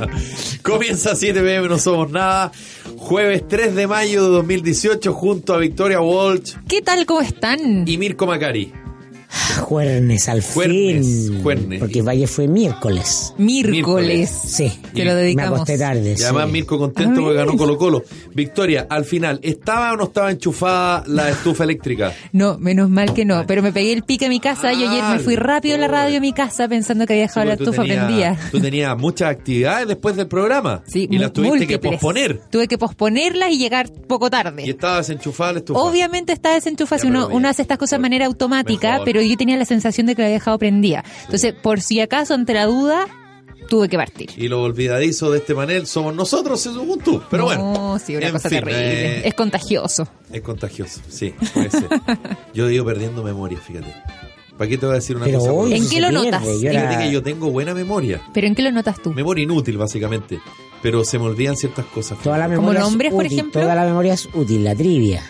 Comienza 7 pm, no somos nada. Jueves 3 de mayo de 2018, junto a Victoria Walsh ¿Qué tal? ¿Cómo están? y Mirko Macari. Juernes al Juernes, fin. juernes. Porque Valle fue miércoles. Miércoles. Sí. Te lo Me dedicamos. acosté tarde. Y además sí. Mirko contento A porque ganó Colo Colo. Victoria, al final, ¿estaba o no estaba enchufada la estufa eléctrica? No, menos mal que no. Pero me pegué el pique a mi casa. Yo ayer me fui Ah, rápido a la radio a mi casa pensando que había dejado la Sí, estufa tú tenías- prendida. Tú tenías muchas actividades después del programa. Sí, y las tuviste que posponer. Tuve que posponerlas y llegar poco Y tarde. estaba desenchufada la estufa. Obviamente está desenchufada. Si uno, pero bien. uno hace estas cosas de manera automática, Mejor. pero yo tenía la sensación de que la había dejado prendida. Entonces, por si acaso, ante la duda, tuve que partir. Y los olvidadizos de este panel somos nosotros, según tú. Pero no, bueno. sí, una en cosa fin, terrible. eh, Es contagioso. Es contagioso, sí, puede ser. Yo digo perdiendo memoria, fíjate. ¿Para qué te voy a decir una Pero cosa? hoy ¿En qué lo notas? Yo Fíjate era- que yo tengo buena memoria. ¿Pero en qué lo notas tú? Memoria inútil, básicamente. Pero se me olvidan ciertas cosas. Toda la. ¿Como memoria es nombres, por ejemplo? Toda la memoria es útil, la trivia.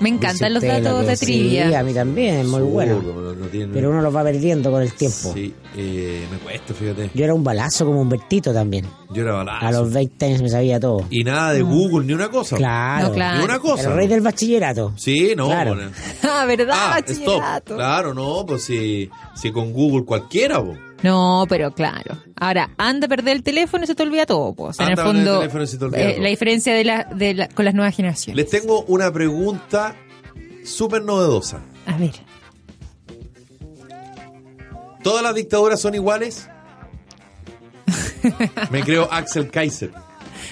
Me encantan los datos que- de Sí, trivia. a mí también, es muy bueno. Absurdo, no- no tiene- Pero uno los va perdiendo con el tiempo. Sí, eh, me cuesta, fíjate. Yo era un balazo como Humbertito también. Yo era balazo. A los 20 años me sabía todo. Y nada de Google, ni una cosa. Claro. No, claro. Ni una cosa. El rey del bachillerato. Sí, no. Claro. bueno. Ah, ¿verdad? Ah, stop. Claro, no, pues si, si con Google cualquiera, po. No, pero claro. Ahora, anda a perder el teléfono y se te olvida todo. Pues. En Anda el a perder el fondo, teléfono y se te olvida eh, todo. la diferencia de la, de la- con las nuevas generaciones. Les tengo una pregunta súper novedosa. A ver. ¿Todas las dictaduras son iguales? Me creo Axel Kaiser.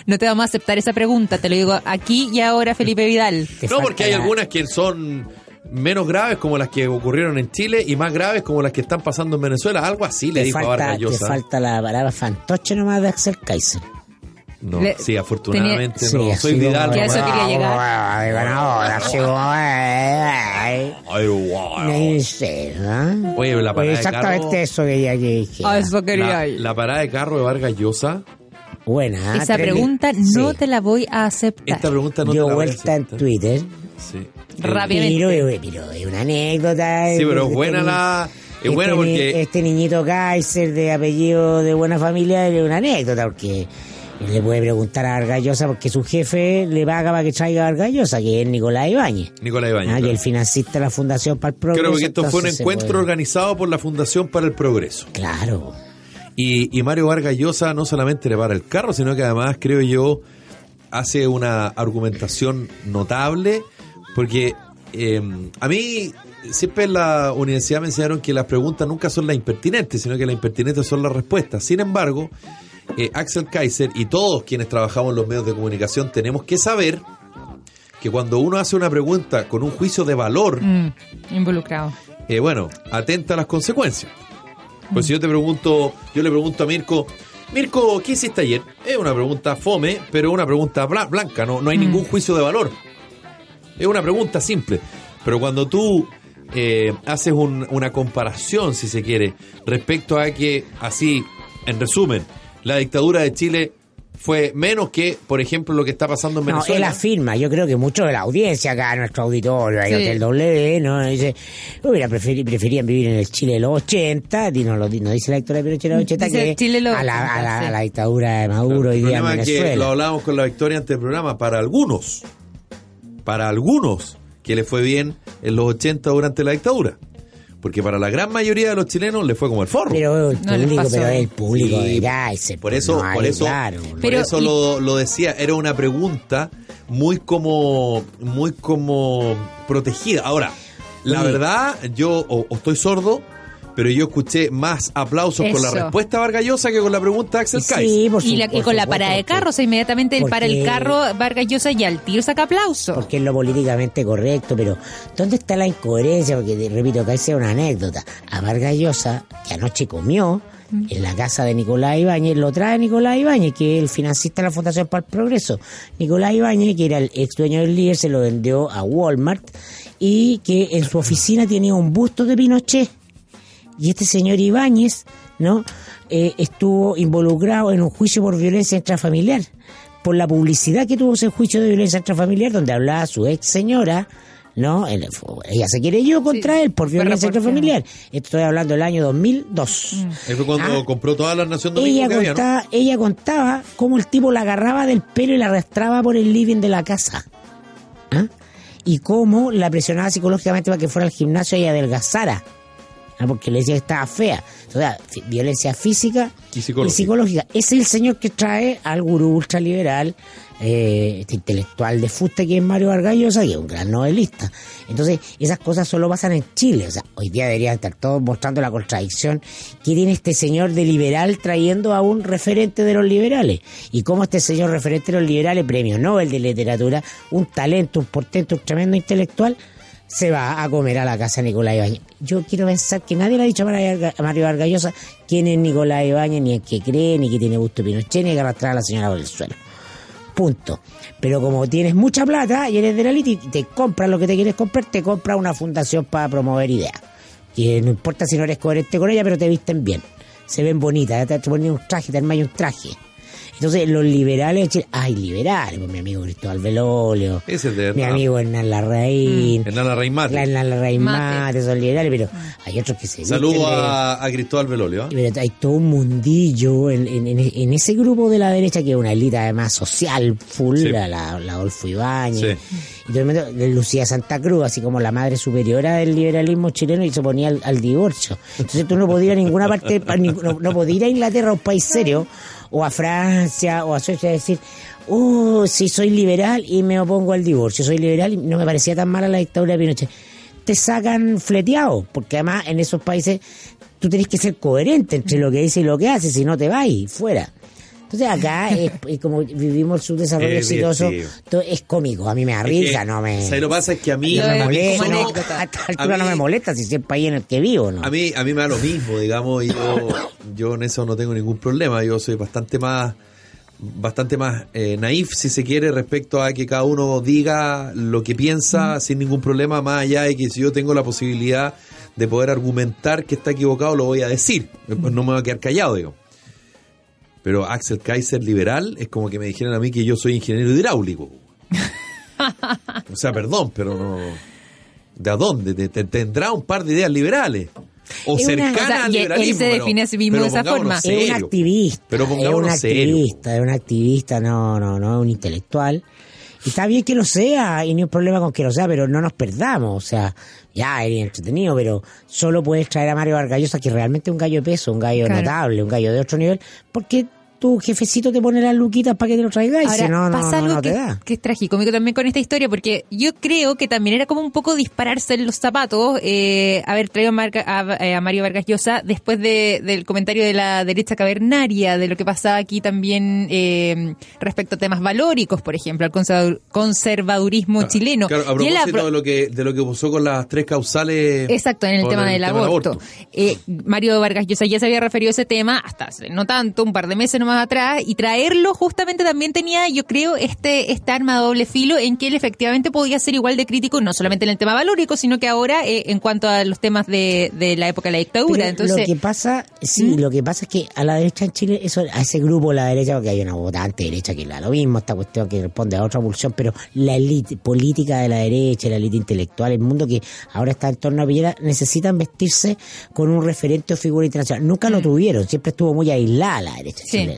No te vamos a aceptar esa pregunta, te lo digo aquí y ahora, Felipe Vidal. No, porque hay algunas que son menos graves como las que ocurrieron en Chile y más graves como las que están pasando en Venezuela. Algo así le dijo a falta, Vargas te Llosa. falta la palabra fantoche nomás de Axel Kaiser. No, Le- sí, afortunadamente Sí, no. así Soy Vidal. Que a eso quería llegar. Sí. Oye, la parada Pues de exactamente carro- eso que ya que dije. Ah, eso quería La, ir. la parada de carro de Vargas Llosa. Buena. Esa pregunta no sí. te la voy a aceptar. Esta pregunta no Dio te la voy a vuelta en aceptar. Twitter. Sí. Rápidamente. Pero, pero es una anécdota. Sí, pero Este es buena ni- la... Es este buena porque... Este niñito Kaiser de apellido de buena familia es una anécdota porque le puede preguntar a Vargallosa porque su jefe le paga para que traiga a Vargallosa, que es Nicolás Ibáñez. Nicolás Ibáñez. Ah, que claro. el financista de la Fundación para el Progreso. Creo que esto fue un encuentro puede- organizado por la Fundación para el Progreso. Claro. Y, y Mario Vargas Llosa no solamente le para el carro, sino que además, creo yo, hace una argumentación notable, porque eh, a mí siempre en la universidad me enseñaron que las preguntas nunca son las impertinentes, sino que las impertinentes son las respuestas. Sin embargo, eh, Axel Kaiser y todos quienes trabajamos en los medios de comunicación tenemos que saber que cuando uno hace una pregunta con un juicio de valor, Mm, involucrado. eh, bueno, atenta a las consecuencias. Pues si yo te pregunto, yo le pregunto a Mirko, Mirko, ¿qué hiciste ayer? Es una pregunta fome, pero una pregunta bla- blanca, no, no hay ningún juicio de valor. Es una pregunta simple. Pero cuando tú eh, haces un- una comparación, si se quiere, respecto a que, así, en resumen, la dictadura de Chile fue menos que, por ejemplo, lo que está pasando en No, él Venezuela. afirma, yo creo que mucho de la audiencia acá, nuestro auditorio, ahí Sí. Hotel W, ¿no? Dice, hubiera preferi- preferían vivir en el Chile de los 80, y nos lo nos dice la dictadura de Pinochet de los 80 Dice que Chile de los a, la, a, 80, la, sí. a la dictadura de Maduro el día en problema es que Venezuela. lo hablábamos con la Victoria antes del programa, para algunos, para algunos que le fue bien en los 80 durante la dictadura. Porque para la gran mayoría de los chilenos le fue como el forro. Pero el público, pero el público Sí, por eso, no por hay, eso, claro. por Pero, eso y- lo, lo decía, era una pregunta muy como, muy como protegida. Ahora, la verdad, yo o, o estoy sordo, pero yo escuché más aplausos con la respuesta de Vargallosa que con la pregunta de Axel Kaiser. Sí, por Y, la- y con la parada de carro, o sea, inmediatamente él para el carro, Vargas Llosa y al tiro saca aplauso. porque es lo políticamente correcto, pero ¿dónde está la incoherencia? Porque, repito, que sea una anécdota. A Vargas Llosa, que anoche comió en la casa de Nicolás Ibáñez, lo trae Nicolás Ibáñez, que es el financista de la Fundación para el Progreso. Nicolás Ibáñez, que era el ex dueño del líder, se lo vendió a Walmart y que en su oficina tenía un busto de Pinochet. Y este señor Ibáñez, ¿no? Eh, estuvo involucrado en un juicio por violencia intrafamiliar. Por la publicidad que tuvo ese juicio de violencia intrafamiliar, donde hablaba su ex señora, ¿no? El- ella se quiere yo contra Sí, él por violencia intrafamiliar. Estoy hablando del año 2002. Ahí fue cuando Ah. compró toda la Nación Ella que había, ¿no? contaba, ella contaba cómo el tipo la agarraba del pelo y la arrastraba por el living de la casa. ¿Ah? Y cómo la presionaba psicológicamente para que fuera al gimnasio y adelgazara. ¿Ah? Porque le decía que estaba fea. O sea, violencia física Y psicológica. Es el señor que trae al gurú ultraliberal, eh, este intelectual de fuste que es Mario Vargas Llosa, que es un gran novelista. Entonces, esas cosas solo pasan en Chile. O sea, hoy día deberían estar todos mostrando la contradicción que tiene este señor de liberal trayendo a un referente de los liberales. Y cómo este señor referente de los liberales, premio Nobel de literatura, un talento, un portento, un tremendo intelectual, se va a comer a la casa de Nicolás Ibáñez. Yo quiero pensar que nadie le ha dicho a Mario Varga- a Mario Vargas Llosa quién es Nicolás Ibáñez, ni el que cree, ni que tiene gusto Pinochet, ni que arrastrar a la señora por el suelo. Punto. Pero como tienes mucha plata y eres de la élite y te compras lo que te quieres comprar, te compras una fundación para promover ideas. Que no importa si no eres coherente con ella, pero te visten bien. Se ven bonitas, te, te ponen un traje, te armas un traje. Entonces, los liberales de Chile, ay, liberales, pues mi amigo Cristóbal Velolio, es de mi amigo Hernán Larraín, Hernán Larraín Mate. la Hernán Larraín Mate. Mate, son liberales, pero hay otros que se Saludo a, a Cristóbal Velolio. pero hay todo un mundillo en, en- en- en ese grupo de la derecha que es una élite además social full, Sí. la, la, la Adolfo Ibáñez, Sí. y todo el mundo- de Lucía Santa Cruz, así como la madre superiora del liberalismo chileno y se oponía al, al divorcio. Entonces tú no podías ir a ninguna parte, no, no podías ir a Inglaterra, a un país serio, o a Francia, o a Suecia, decir, oh, sí, soy liberal y me opongo al divorcio, soy liberal y no me parecía tan mala la dictadura de Pinochet te sacan fleteado, porque además en esos países tú tenés que ser coherente entre lo que dices y lo que haces, si no te vas fuera. Entonces acá, es, es como vivimos el subdesarrollo Es exitoso, todo es cómico, a mí me da Es risa, que, no me... ¿sabes lo que pasa? Es que a mí, no me molesta, no, a esta altura no me molesta si es el país en el que vivo, ¿no? A mí, a mí me da lo mismo, digamos, y yo, yo en eso no tengo ningún problema. Yo soy bastante más, bastante más eh, naif, si se quiere, respecto a que cada uno diga lo que piensa sin ningún problema, más allá de que si yo tengo la posibilidad de poder argumentar que está equivocado, lo voy a decir. No me voy a quedar callado, digo. Pero Axel Kaiser liberal es como que me dijeran a mí que yo soy ingeniero hidráulico. o sea, perdón, pero no. ¿De a dónde? Te- te- tendrá un par de ideas liberales. O Es una- cercanas o sea, al y él- liberalismo. se pero- define a sí mismo de esa pongámonos forma. es un activista, Pero es un pongámonos activista, es un activista, no, no, no es un intelectual. Y está bien que lo sea, y no hay problema con que lo sea, pero no nos perdamos, o sea, ya es entretenido, pero solo puedes traer a Mario Vargas Llosa, que realmente es un gallo de peso, un gallo Claro. notable, un gallo de otro nivel, porque tu jefecito te pone las luquitas para que te lo traigas, y Ahora, si no, no, pasa no, algo no te que, da. que es tragicómico también con esta historia, porque yo creo que también era como un poco dispararse en los zapatos eh, haber traído a, Marca- a- eh, a Mario Vargas Llosa después de- del comentario de la derecha cavernaria, de lo que pasaba aquí también eh, respecto a temas valóricos, por ejemplo, al conservador- conservadurismo chileno. Claro, a Y propósito apro- de lo que de lo que pasó con las tres causales. Exacto, en el tema del aborto. Eh, Mario Vargas Llosa ya se había referido a ese tema hasta hace no tanto, un par de meses nomás atrás, y traerlo justamente también tenía, yo creo, este, este arma de doble filo en que él efectivamente podía ser igual de crítico, no solamente en el tema valórico, sino que ahora eh, en cuanto a los temas de, de la época de la dictadura. Pero Entonces, lo que pasa, sí, lo que pasa es que a la derecha en Chile, eso, a ese grupo, la derecha, porque hay una votante derecha que le da lo mismo, esta cuestión que responde a otra pulsión, pero la élite política de la derecha, la élite intelectual, el mundo que ahora está en torno a Piñera, necesitan vestirse con un referente o figura internacional. Nunca lo tuvieron, siempre estuvo muy aislada la derecha Sí.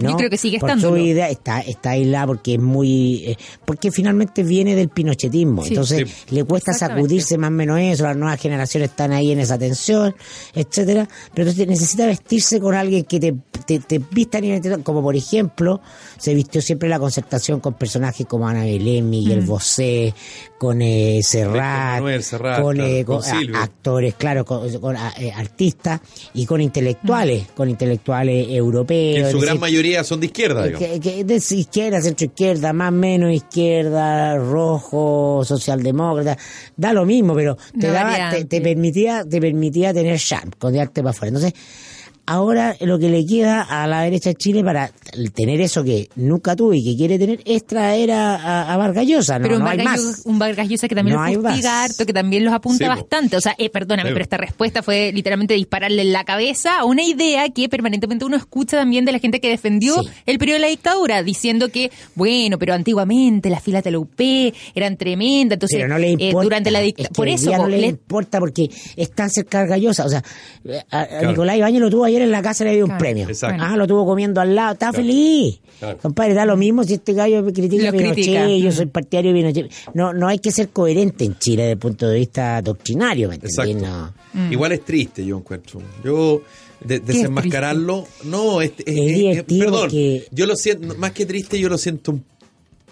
¿no? Yo creo que sigue Por estándolo. su idea está, está aislada porque es muy, eh, porque finalmente viene del pinochetismo, Sí. entonces Sí. le cuesta sacudirse más o menos eso, las nuevas generaciones están ahí en esa tensión, etcétera, pero entonces necesita vestirse con alguien que te, te, te vista a nivel como por ejemplo, se vistió siempre la concertación con personajes como Ana Belén, Mm. Miguel Bosé, con eh, Serrat, Manuel Serrat, con, claro, eh, con con actores, claro, con, eh, artistas y con intelectuales, con intelectuales europeos. en su gran decir, mayoría son de izquierda, digamos. que, que de izquierda, centro izquierda, más menos izquierda, rojo, socialdemócrata, da lo mismo, pero te daba, te, permitía, te permitía tener charm, con arte para afuera. Entonces, ahora lo que le queda a la derecha de Chile para tener eso que nunca tuvo y que quiere tener es traer a, a, a Vargas Llosa. No, pero un no hay Vargas, más. Un Vargas Llosa que también No hay lo fustiga más. harto, que también los apunta Sí, bastante. O sea, eh, perdóname, Sí, pero esta respuesta fue literalmente dispararle en la cabeza a una idea que permanentemente uno escucha también de la gente que defendió Sí. el periodo de la dictadura, diciendo que, bueno, pero antiguamente las filas de la UP eran tremendas, entonces pero no le eh, importa. durante la Es dictadura... que Por eso, no le, le- importa porque es tan cerca Gallosa. O sea, a, a Claro. Nicolás Ibáñez lo tuvo ayer en la casa le dio un Claro. premio. Exacto. Ah, lo tuvo comiendo al lado. Está Claro. feliz. Claro. Compadre, da lo mismo si este gallo critica a Pinochet, critica. yo soy partidario de Pinochet. No, no hay que ser coherente en Chile desde el punto de vista doctrinario, ¿me? Exacto. No. Mm. Igual es triste, yo encuentro. Yo de- desenmascararlo, no, es, es- Es es- divertido perdón, yo lo siento, más que triste, yo lo siento un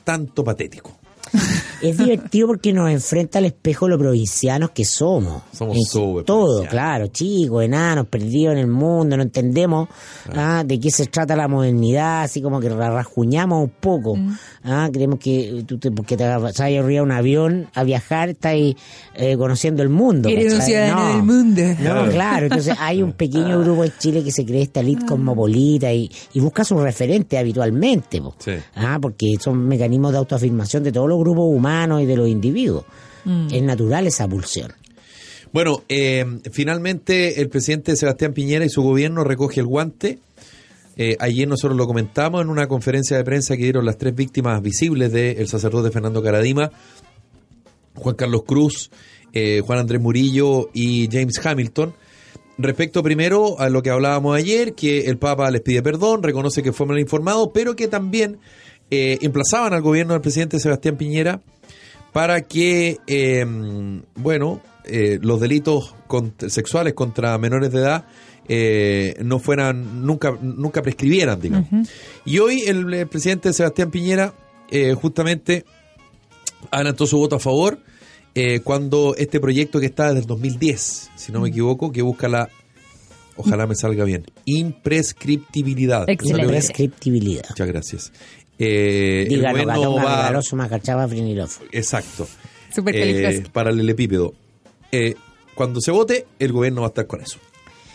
tanto patético. Es divertido porque nos enfrenta al espejo lo provincianos que somos. Somos En Todo, claro, chicos, enanos, perdidos en el mundo, no entendemos ah, de qué se trata la modernidad, así como que rajuñamos un poco. Mm. Ah, creemos que tú te, porque te vas a ir a un avión a viajar, estás ahí, eh, conociendo el mundo. Eres un ciudadano No. del mundo. No, Claro. claro, entonces hay un pequeño grupo en Chile que se cree esta elite Ah. cosmopolita y, y busca sus referentes habitualmente, po. Sí. Ah, porque son mecanismos de autoafirmación de todos los grupos humanos y de los individuos. Mm. Es natural esa pulsión. Bueno, eh, finalmente el presidente Sebastián Piñera y su gobierno recoge el guante. Eh, ayer nosotros lo comentamos en una conferencia de prensa que dieron las tres víctimas visibles del sacerdote Fernando Caradima, Juan Carlos Cruz, eh, Juan Andrés Murillo y James Hamilton. Respecto primero a lo que hablábamos ayer, que el Papa les pide perdón, reconoce que fue mal informado, pero que también eh, emplazaban al gobierno del presidente Sebastián Piñera para que, eh, bueno, eh, los delitos con- sexuales contra menores de edad eh, no fueran, nunca, nunca prescribieran, digamos. Y hoy el, eh, presidente Sebastián Piñera eh, justamente adelantó su voto a favor eh, cuando este proyecto que está desde el 2010, si no me equivoco, que busca la, ojalá me salga bien, imprescriptibilidad. Excelente. Salió bien. Prescriptibilidad. Muchas gracias. Eh, el Dígalo, gobierno gatón, va- galoso, macachaba, frinilov. Exacto. Súper Eh, paralelepípedo. Eh, cuando se vote, el gobierno va a estar con eso.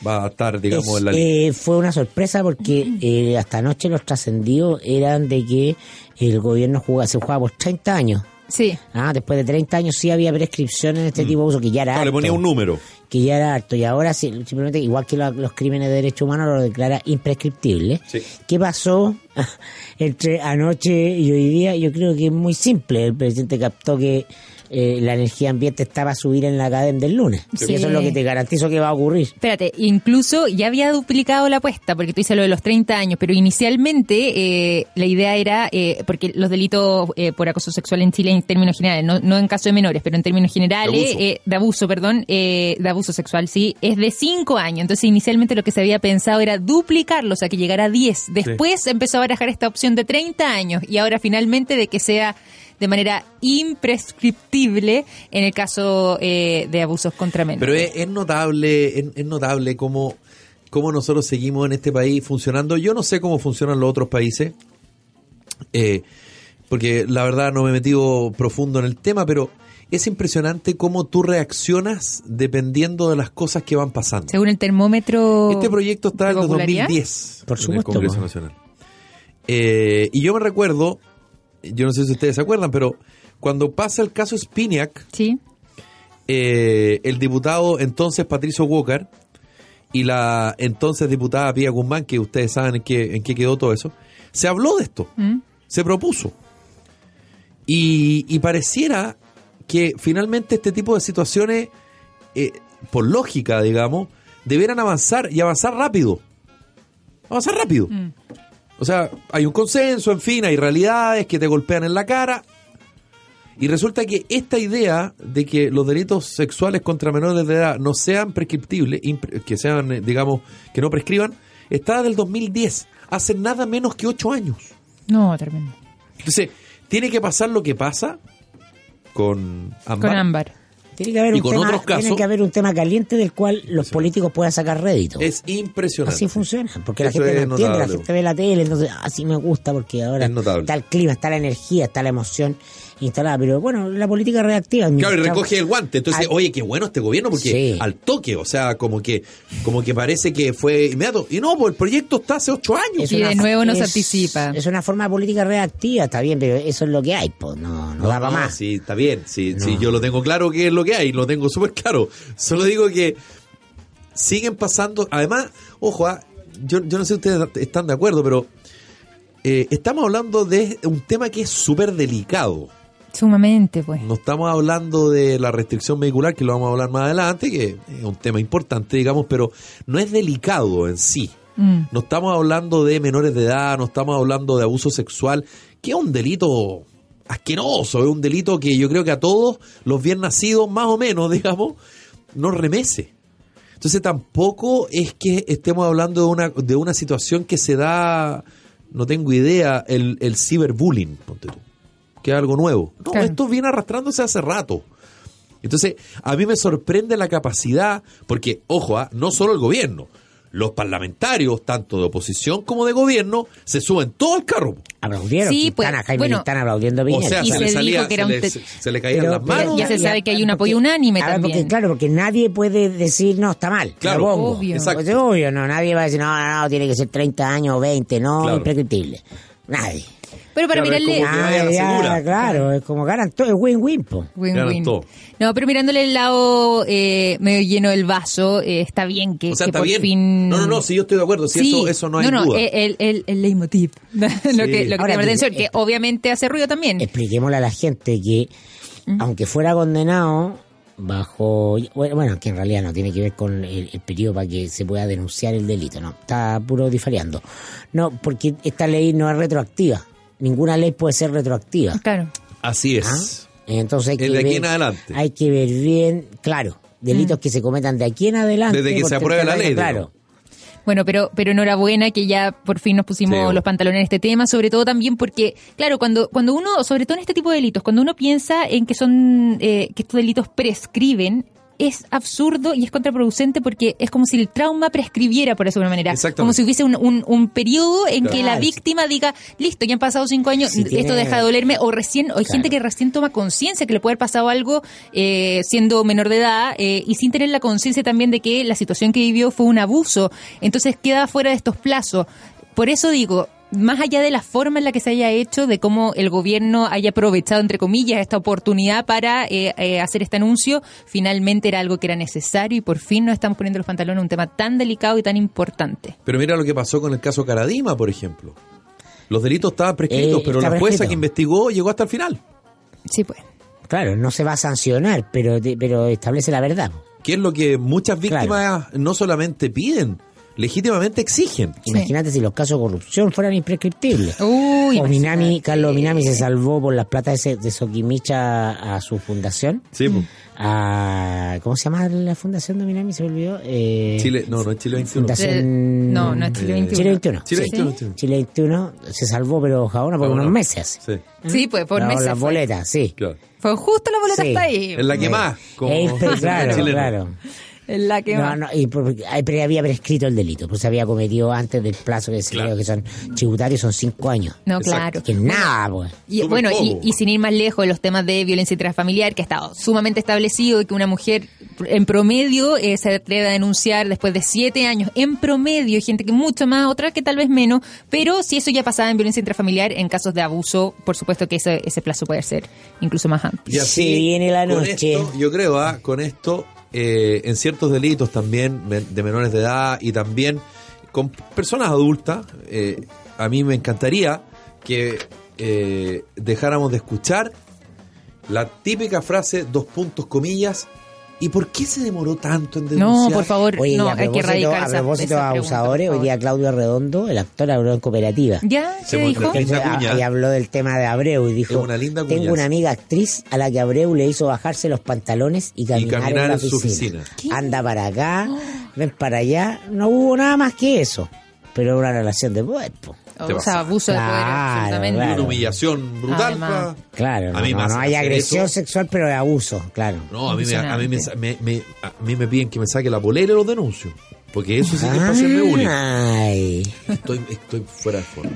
Va a estar, digamos, Es, en la línea. eh, fue una sorpresa porque eh, hasta anoche los trascendidos eran de que el gobierno jugaba, se jugaba por 30 años. Sí. Ah, después de 30 años sí había prescripción en este tipo de uso, que ya era No, Mm. le ponía un número. Que ya era harto y ahora sí, simplemente igual que lo- los crímenes de derechos humanos lo declara imprescriptible. Sí. ¿Qué pasó entre anoche y hoy día? Yo creo que es muy simple. El presidente captó que eh, la energía ambiente estaba a subir en la cadena del lunes. Sí. Y eso es lo que te garantizo que va a ocurrir. Espérate, incluso ya había duplicado la apuesta, porque tú dices lo de los 30 años, pero inicialmente eh, la idea era, eh, porque los delitos eh, por acoso sexual en Chile en términos generales, no, no en caso de menores, pero en términos generales, De abuso. eh, de abuso, perdón, eh, de abuso sexual, sí, es de 5 años. Entonces inicialmente lo que se había pensado era duplicarlo, o sea, que llegara a 10. Después empezó a barajar esta opción de 30 años y ahora finalmente de que sea de manera imprescriptible en el caso eh, de abusos contra menores. Pero es, es notable, es, es notable cómo, cómo nosotros seguimos en este país funcionando. Yo no sé cómo funcionan los otros países, eh, porque la verdad no me he metido profundo en el tema, pero es impresionante cómo tú reaccionas dependiendo de las cosas que van pasando. Según el termómetro. Este proyecto está desde popularidad. 2010 Por en el supuesto, Congreso. Nacional. Eh, y yo me recuerdo, yo no sé si ustedes se acuerdan, pero cuando pasa el caso Spiniak, Sí. eh, el diputado entonces Patricio Walker y la entonces diputada Pía Guzmán, que ustedes saben en qué, en qué quedó todo eso, se habló de esto, ¿Mm? se propuso. Y, y pareciera que finalmente este tipo de situaciones, eh, por lógica, digamos, debieran avanzar y avanzar rápido. Avanzar rápido. Mm. O sea, hay un consenso, en fin, hay realidades que te golpean en la cara. Y resulta que esta idea de que los delitos sexuales contra menores de edad no sean prescriptibles, que sean, eh, digamos, que no prescriban, está del 2010, hace nada menos que ocho años. No, tremendo. Entonces, tiene que pasar lo que pasa con Ámbar. Con Ámbar. Tiene que haber, Y un, con tema, otros casos- tiene que haber un tema caliente del cual los políticos puedan sacar rédito. Es impresionante. Así funciona, porque la Eso gente es no entiende, la gente ve la tele, entonces así me gusta porque ahora Es está el clima, está la energía, está la emoción instalada, pero bueno, la política reactiva. Claro, y recoge el guante. Entonces, Ay. oye, qué bueno este gobierno porque Sí. al toque, o sea, como que como que parece que fue inmediato. Y no, pues el proyecto está hace ocho años. Y de nuevo nos anticipa. Es una forma de política reactiva, está bien, pero eso es lo que hay, pues no, no, da para más. Sí, está bien. Sí, No. sí, yo lo tengo claro que es lo que hay, lo tengo súper claro. Solo digo que siguen pasando. Además, ojo, ah, yo, yo no sé si ustedes están de acuerdo, pero eh, estamos hablando de un tema que es súper delicado. Sumamente, pues. No estamos hablando de la restricción vehicular, que lo vamos a hablar más adelante, que es un tema importante, digamos, pero no es delicado en sí. Mm. No estamos hablando de menores de edad, no estamos hablando de abuso sexual, que es un delito asqueroso, es un delito que yo creo que a todos los bien nacidos, más o menos, digamos, nos remece. Entonces tampoco es que estemos hablando de una, de una situación que se da, no tengo idea, el, el ciberbullying, ponte tú, que es algo nuevo. No, Claro. esto viene arrastrándose hace rato. Entonces, a mí me sorprende la capacidad, porque, ojo, ah, no solo el gobierno, los parlamentarios, tanto de oposición como de gobierno, se suben todo al carro. Aplaudieron, Sí, pues, Quintana, Jaime bueno, Quintana aplaudiendo a O sea, Y se, se le dijo que era se, un le, se le caían Pero- las manos. ya se sabe que hay un apoyo unánime a ver, también. Porque, claro, porque nadie puede decir, no, está mal. Claro, lo pongo. obvio. Exacto. Pues es obvio, no, nadie va a decir, no, no, no, tiene que ser 30 años o 20, no, Claro. imprescriptible. Nadie. Pero para Claro, mirarle... como que vaya a la ya, segura. claro, es como ganan todo, es win-win, po. Win, Ganan win. todo. No, pero mirándole el lado eh, medio lleno del vaso, eh, está bien que, o sea, que está por bien. fin... No, no, no, si yo estoy de acuerdo, si eso, eso no hay no, duda. eh, El, el, el leitmotiv, lo que, lo que Ahora, atención, eh, que obviamente hace ruido también. Expliquémosle a la gente que, aunque fuera condenado bajo, bueno, bueno, que en realidad no tiene que ver con el, el periodo para que se pueda denunciar el delito, no, está puro difaleando. No, porque esta ley no es retroactiva. Ninguna ley puede ser retroactiva. Claro. Así es. ¿ah? Entonces hay que, Desde aquí ver, en adelante. hay que ver bien, claro, delitos que se cometan de aquí en adelante. Desde que se apruebe la ley, Claro. Bueno, pero, pero enhorabuena que ya por fin nos pusimos Sí, los pantalones en este tema, sobre todo también porque, claro, cuando, cuando uno, sobre todo en este tipo de delitos, cuando uno piensa en que son, eh, que estos delitos prescriben, es absurdo y es contraproducente porque es como si el trauma prescribiera, por eso de una manera. Como si hubiese un, un, un periodo en que la víctima diga, listo, ya han pasado cinco años, esto tiene- deja de dolerme, o recién, o hay Claro. gente que recién toma conciencia que le puede haber pasado algo eh, siendo menor de edad eh, y sin tener la conciencia también de que la situación que vivió fue un abuso. Entonces queda fuera de estos plazos. Por eso digo, más allá de la forma en la que se haya hecho, de cómo el gobierno haya aprovechado, entre comillas, esta oportunidad para eh, eh, hacer este anuncio, finalmente era algo que era necesario y por fin nos estamos poniendo los pantalones en un tema tan delicado y tan importante. Pero mira lo que pasó con el caso Caradima, por ejemplo. Los delitos estaban prescritos, Eh, pero la jueza prescrito. que investigó llegó hasta el final. Sí, pues. Claro, no se va a sancionar, pero, pero establece la verdad. Que es lo que muchas víctimas no solamente piden, legítimamente exigen. Imagínate si los casos de corrupción fueran imprescriptibles. Uy, o Minami. Carlos Minami se salvó por las plata de, ese- de Soquimicha a su fundación. Sí, pues. A, ¿Cómo se llama la fundación de Minami? Se me olvidó. Eh, Chile, no, no es Chile 21. Fundación- Eh, no, no es Chile Eh, 21. Chile 21. Chile sí. 21. Chile 21 se salvó, pero Jabona por unos meses. Sí, Sí, pues por meses. Las boletas, sí. claro. Fue justo la boleta Sí. hasta ahí. Es la que más. Como Eh, pero claro, claro. Es la que No, más. no, y por- ay, pero había prescrito el delito, pues se había cometido antes del plazo que se Claro. que son tributarios, son cinco años. No, Exacto. claro. Que nada, pues. Y, Súper bueno, y, sin ir más lejos, los temas de violencia intrafamiliar, que ha estado sumamente establecido y que una mujer en promedio eh, se atreve a denunciar después de siete años, en promedio, hay gente que mucho más, otra que tal vez menos, pero si eso ya pasaba en violencia intrafamiliar, en casos de abuso, por supuesto que ese, ese plazo puede ser incluso más amplio. Y así, viene la noche. esto, yo creo, ah, con esto, eh, en ciertos delitos también de menores de edad y también con personas adultas, eh, a mí me encantaría que eh, dejáramos de escuchar la típica frase, dos puntos, comillas, ¿y por qué se demoró tanto en denunciar? No, por favor, Oye, no, hay que propósito, erradicar a propósito de abusadores, hoy día. Claudio Redondo, el actor, habló en cooperativa. ¿Ya? Se ¿Qué mo- dijo? y habló del tema de Abreu y dijo, Es una linda tengo una amiga actriz a la que Abreu le hizo bajarse los pantalones y caminar, caminar en, la en su oficina. Anda para acá, ven para allá, no hubo nada más que eso. pero una relación de poder. po. O sea, abuso de poder, Claro, absolutamente. claro. Una humillación brutal. Además. Claro, A mí no, no, no hay agresión eso. sexual, pero de abuso, claro. No, a mí, me, a, mí me, me- me- a mí me piden que me saque la polera y los denuncio. Porque eso sí que es hacerme bullying. Ay, Estoy, estoy fuera de forma.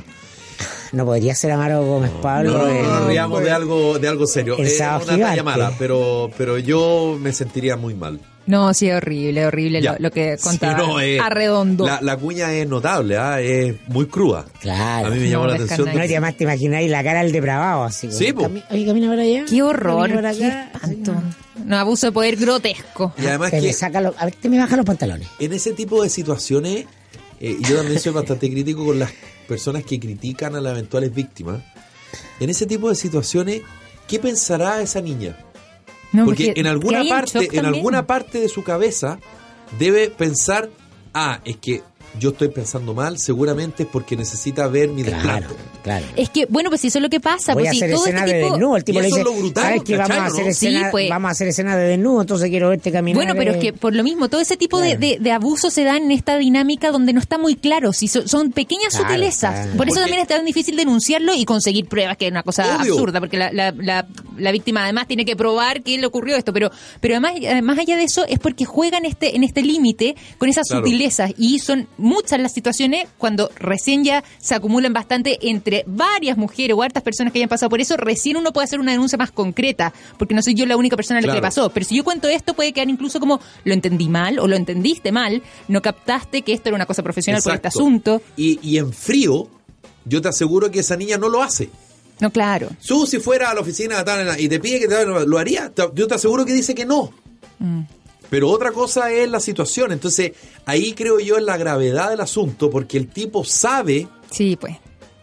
no podría ser Amaro Gómez Pablo. No, no, eh, no, riamos de algo, de algo serio. Es sábado una mala, pero, pero yo me sentiría muy mal. No, sí, horrible, horrible Ya. lo, lo que Sí, contaba no, eh, Arredondo. La, la cuña es notable, ah, es muy cruda. Claro. A mí me llamó No, la atención. No, y además te imagináis la cara del depravado, así. Sí, cami- Oye, camina para allá. Qué horror, para qué acá, espanto. No, abuso de poder grotesco. Y además te me que saca los- a ver, te me baja los pantalones. en ese tipo de situaciones, eh, y yo también soy bastante crítico con las personas que critican a las eventuales víctimas. En ese tipo de situaciones, ¿qué pensará esa niña? No, Porque en alguna parte, en alguna parte de su cabeza debe pensar, ah, es que yo estoy pensando mal, seguramente es porque necesita ver mi Claro, desplante. claro. Es que, bueno, pues si eso es lo que pasa. Voy pues a si hacer todo escena este de tipo... desnudo. El tipo Y le eso dice, es lo brutal, ¿sabes qué? Vamos a, ¿cachai, hacer no? escena, Sí, pues. vamos a hacer escena de desnudo, entonces quiero verte caminar. Bueno, pero es que por lo mismo, todo ese tipo de, Claro. de, de abusos se dan en esta dinámica donde no está muy claro, si so- son pequeñas Claro, sutilezas. claro. Por eso Porque- también es tan difícil denunciarlo y conseguir pruebas, que es una cosa Obvio. absurda, porque la, la, la, la víctima además tiene que probar que le ocurrió esto. Pero, pero además, más allá de eso, es porque juegan este, en este límite con esas Claro. sutilezas y son muchas las situaciones cuando recién ya se acumulan bastante entre varias mujeres o hartas personas que hayan pasado por eso, recién uno puede hacer una denuncia más concreta, porque no soy yo la única persona a la que le pasó. Pero si yo cuento esto, puede quedar incluso como lo entendí mal o lo entendiste mal, no captaste que esto era una cosa profesional por este asunto. Y, y en frío, yo te aseguro que esa niña no lo hace. No, claro. Su, si fuera a la oficina y te pide que te lo, haría, yo te aseguro que dice que no. Mm. Pero otra cosa es la situación. Entonces, ahí creo yo en la gravedad del asunto, porque el tipo sabe Sí, pues.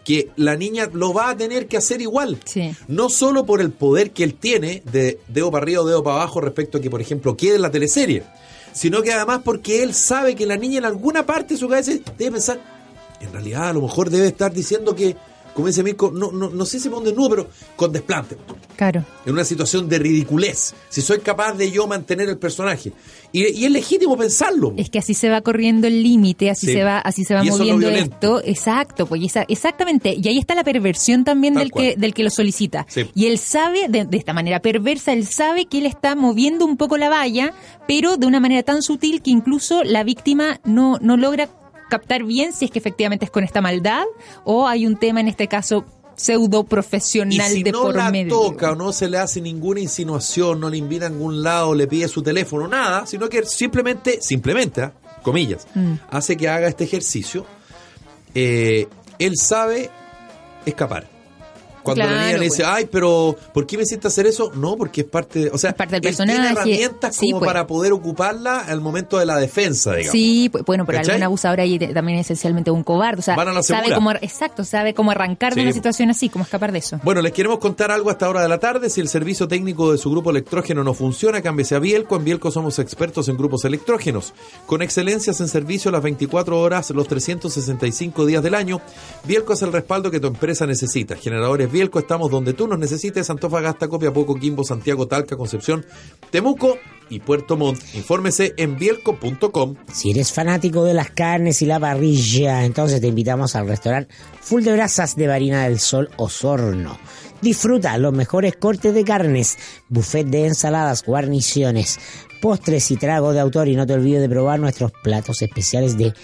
que la niña lo va a tener que hacer igual. Sí. No solo por el poder que él tiene de dedo para arriba o dedo para abajo respecto a que, por ejemplo, quede en la teleserie, sino que además porque él sabe que la niña en alguna parte de su cabeza debe pensar, en realidad a lo mejor debe estar diciendo que, como dice Mirko, no, no, no sé si pone desnudo, pero con desplante, Claro. en una situación de ridiculez, si soy capaz de yo mantener el personaje. Y, y es legítimo pensarlo. Es que así se va corriendo el límite, así Sí. se va, así se va Y es moviendo violento. esto. Exacto, pues esa- exactamente. Y ahí está la perversión también Tal del que, del que lo solicita. Sí. Y él sabe, de, de esta manera perversa, él sabe que él está moviendo un poco la valla, pero de una manera tan sutil que incluso la víctima no, no logra captar bien si es que efectivamente es con esta maldad o hay un tema en este caso pseudo Y profesional si de no por la medio. toca o no se le hace ninguna insinuación, no le invita a ningún lado, le pide su teléfono, nada, sino que simplemente, simplemente, ¿ah? comillas, Mm. hace que haga este ejercicio, eh, él sabe escapar. Cuando la Claro, niña le dice, pues. ay, pero ¿por qué me hiciste hacer eso? No, porque es parte, de- o sea, Es parte del él tiene personaje. herramientas Sí, como pues. para poder ocuparla al momento de la defensa, digamos. Sí, pues, bueno, pero ¿Cachai? algún abusador ahí también es esencialmente un cobarde. O sea, Van a la sabe cómo, exacto, sabe cómo arrancar Sí. de una situación así, cómo escapar de eso. Bueno, les queremos contar algo hasta hora de la tarde. Si el servicio técnico de su grupo electrógeno no funciona, cámbiese a Bielco. En Bielco somos expertos en grupos electrógenos. Con excelencias en servicio las 24 horas, los 365 días del año. Bielco es el respaldo que tu empresa necesita. Generadores Bielco, estamos donde tú nos necesites. Antofagasta, Copiapó, Quimbo, Santiago, Talca, Concepción, Temuco y Puerto Montt. Infórmese en bielco.com. Si eres fanático de las carnes y la parrilla, entonces te invitamos al restaurante Full de Brasas de Barina del Sol Osorno. Disfruta los mejores cortes de carnes, buffet de ensaladas, guarniciones, postres y trago de autor y no te olvides de probar nuestros platos especiales de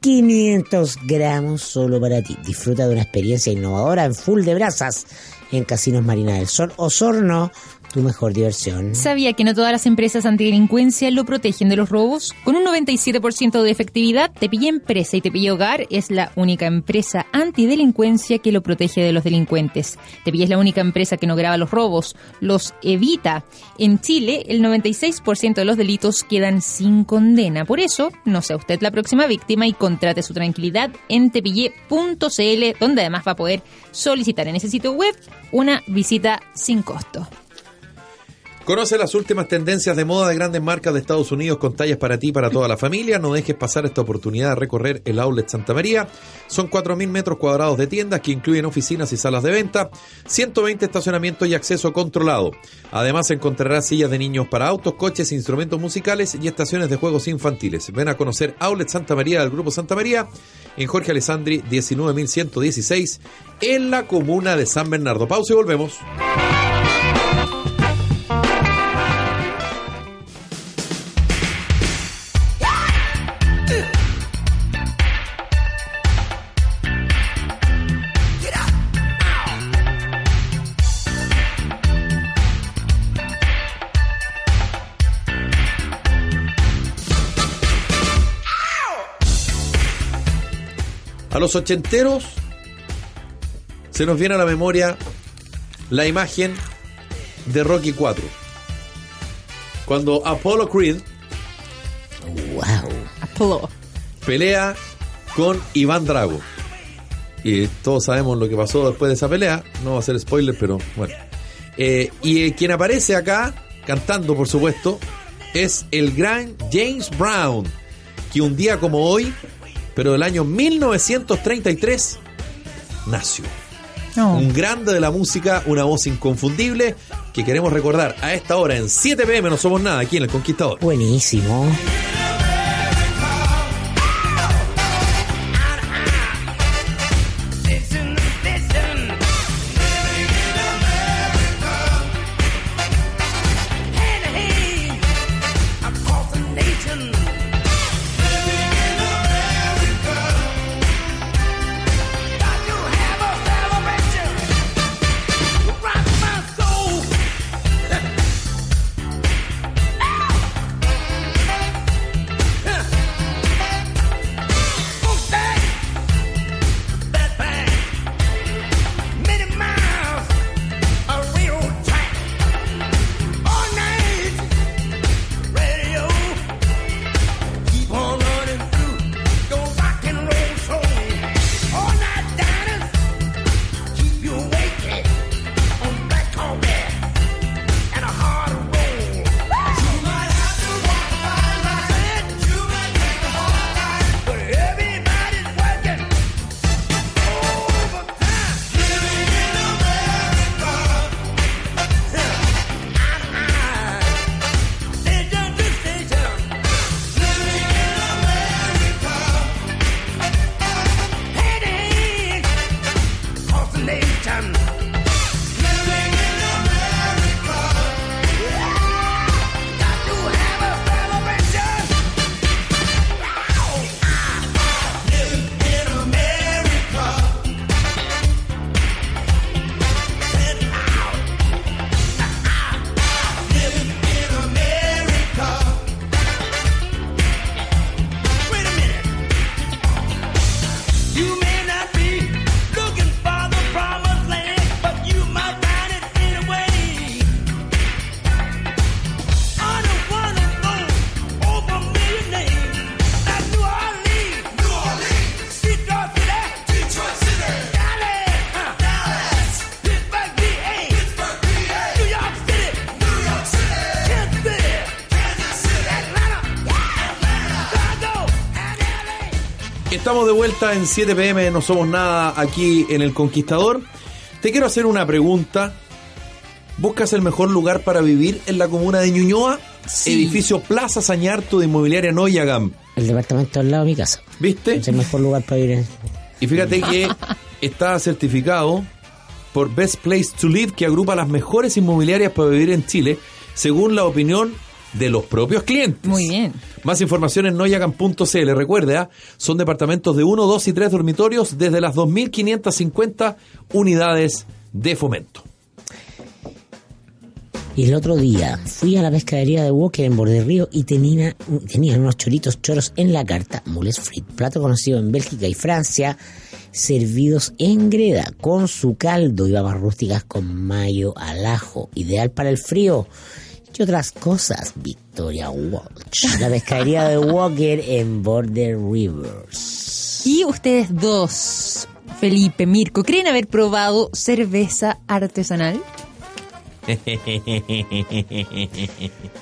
500 gramos solo para ti. Disfruta de una experiencia innovadora en Full de Brasas en Casinos Marina del Sol Osorno, tu mejor diversión. ¿Sabía que no todas las empresas antidelincuencia lo protegen de los robos? Con un 97% de efectividad, Tepille Empresa y Tepille Hogar es la única empresa antidelincuencia que lo protege de los delincuentes. Tepille es la única empresa que no graba los robos, los evita. En Chile, el 96% de los delitos quedan sin condena. Por eso, no sea usted la próxima víctima y contrate su tranquilidad en tepille.cl, donde además va a poder solicitar en ese sitio web una visita sin costo. Conoce las últimas tendencias de moda de grandes marcas de Estados Unidos con tallas para ti y para toda la familia. No dejes pasar esta oportunidad de recorrer el Outlet Santa María. Son 4.000 metros cuadrados de tiendas que incluyen oficinas y salas de venta, 120 estacionamientos y acceso controlado. Además encontrarás sillas de niños para autos, coches, instrumentos musicales y estaciones de juegos infantiles. Ven a conocer Outlet Santa María del Grupo Santa María en Jorge Alessandri 19.116 en la comuna de San Bernardo. Pausa y volvemos. Los ochenteros se nos viene a la memoria la imagen de Rocky 4. Cuando Apollo Creed Wow. Apollo. pelea con Iván Drago. Y todos sabemos lo que pasó después de esa pelea. No va a ser spoiler, pero bueno. Eh, y eh, quien aparece acá, cantando por supuesto, es el gran James Brown, que un día como hoy, pero del año 1933, nació. No. Un grande de la música, una voz inconfundible, que queremos recordar a esta hora en 7 pm, no somos nada, aquí en El Conquistador. Buenísimo. Estamos de vuelta en 7 pm, no somos nada aquí en El Conquistador. Te quiero hacer una pregunta. ¿Buscas el mejor lugar para vivir en la comuna de Ñuñoa? Sí. Edificio Plaza Sañarto de Inmobiliaria Noyagam. El departamento al lado de mi casa. ¿Viste? Es el mejor lugar para vivir. en- Y fíjate que está certificado por Best Place to Live, que agrupa las mejores inmobiliarias para vivir en Chile, según la opinión de los propios clientes. Muy bien. Más información en noyagan.cl. Recuerde, ¿ah? son departamentos de 1, 2 y 3 dormitorios desde las 2.550 unidades de fomento. Y el otro día fui a la pescadería de Walker en Borde Río y tenía, tenían unos choritos choros en la carta, mules frit, plato conocido en Bélgica y Francia, servidos en greda con su caldo y babas rústicas con mayo al ajo, ideal para el frío. Y otras cosas, Victoria Walsh, la pescadería de Walker en Border Rivers. Y ustedes dos, Felipe, Mirko, ¿creen haber probado cerveza artesanal?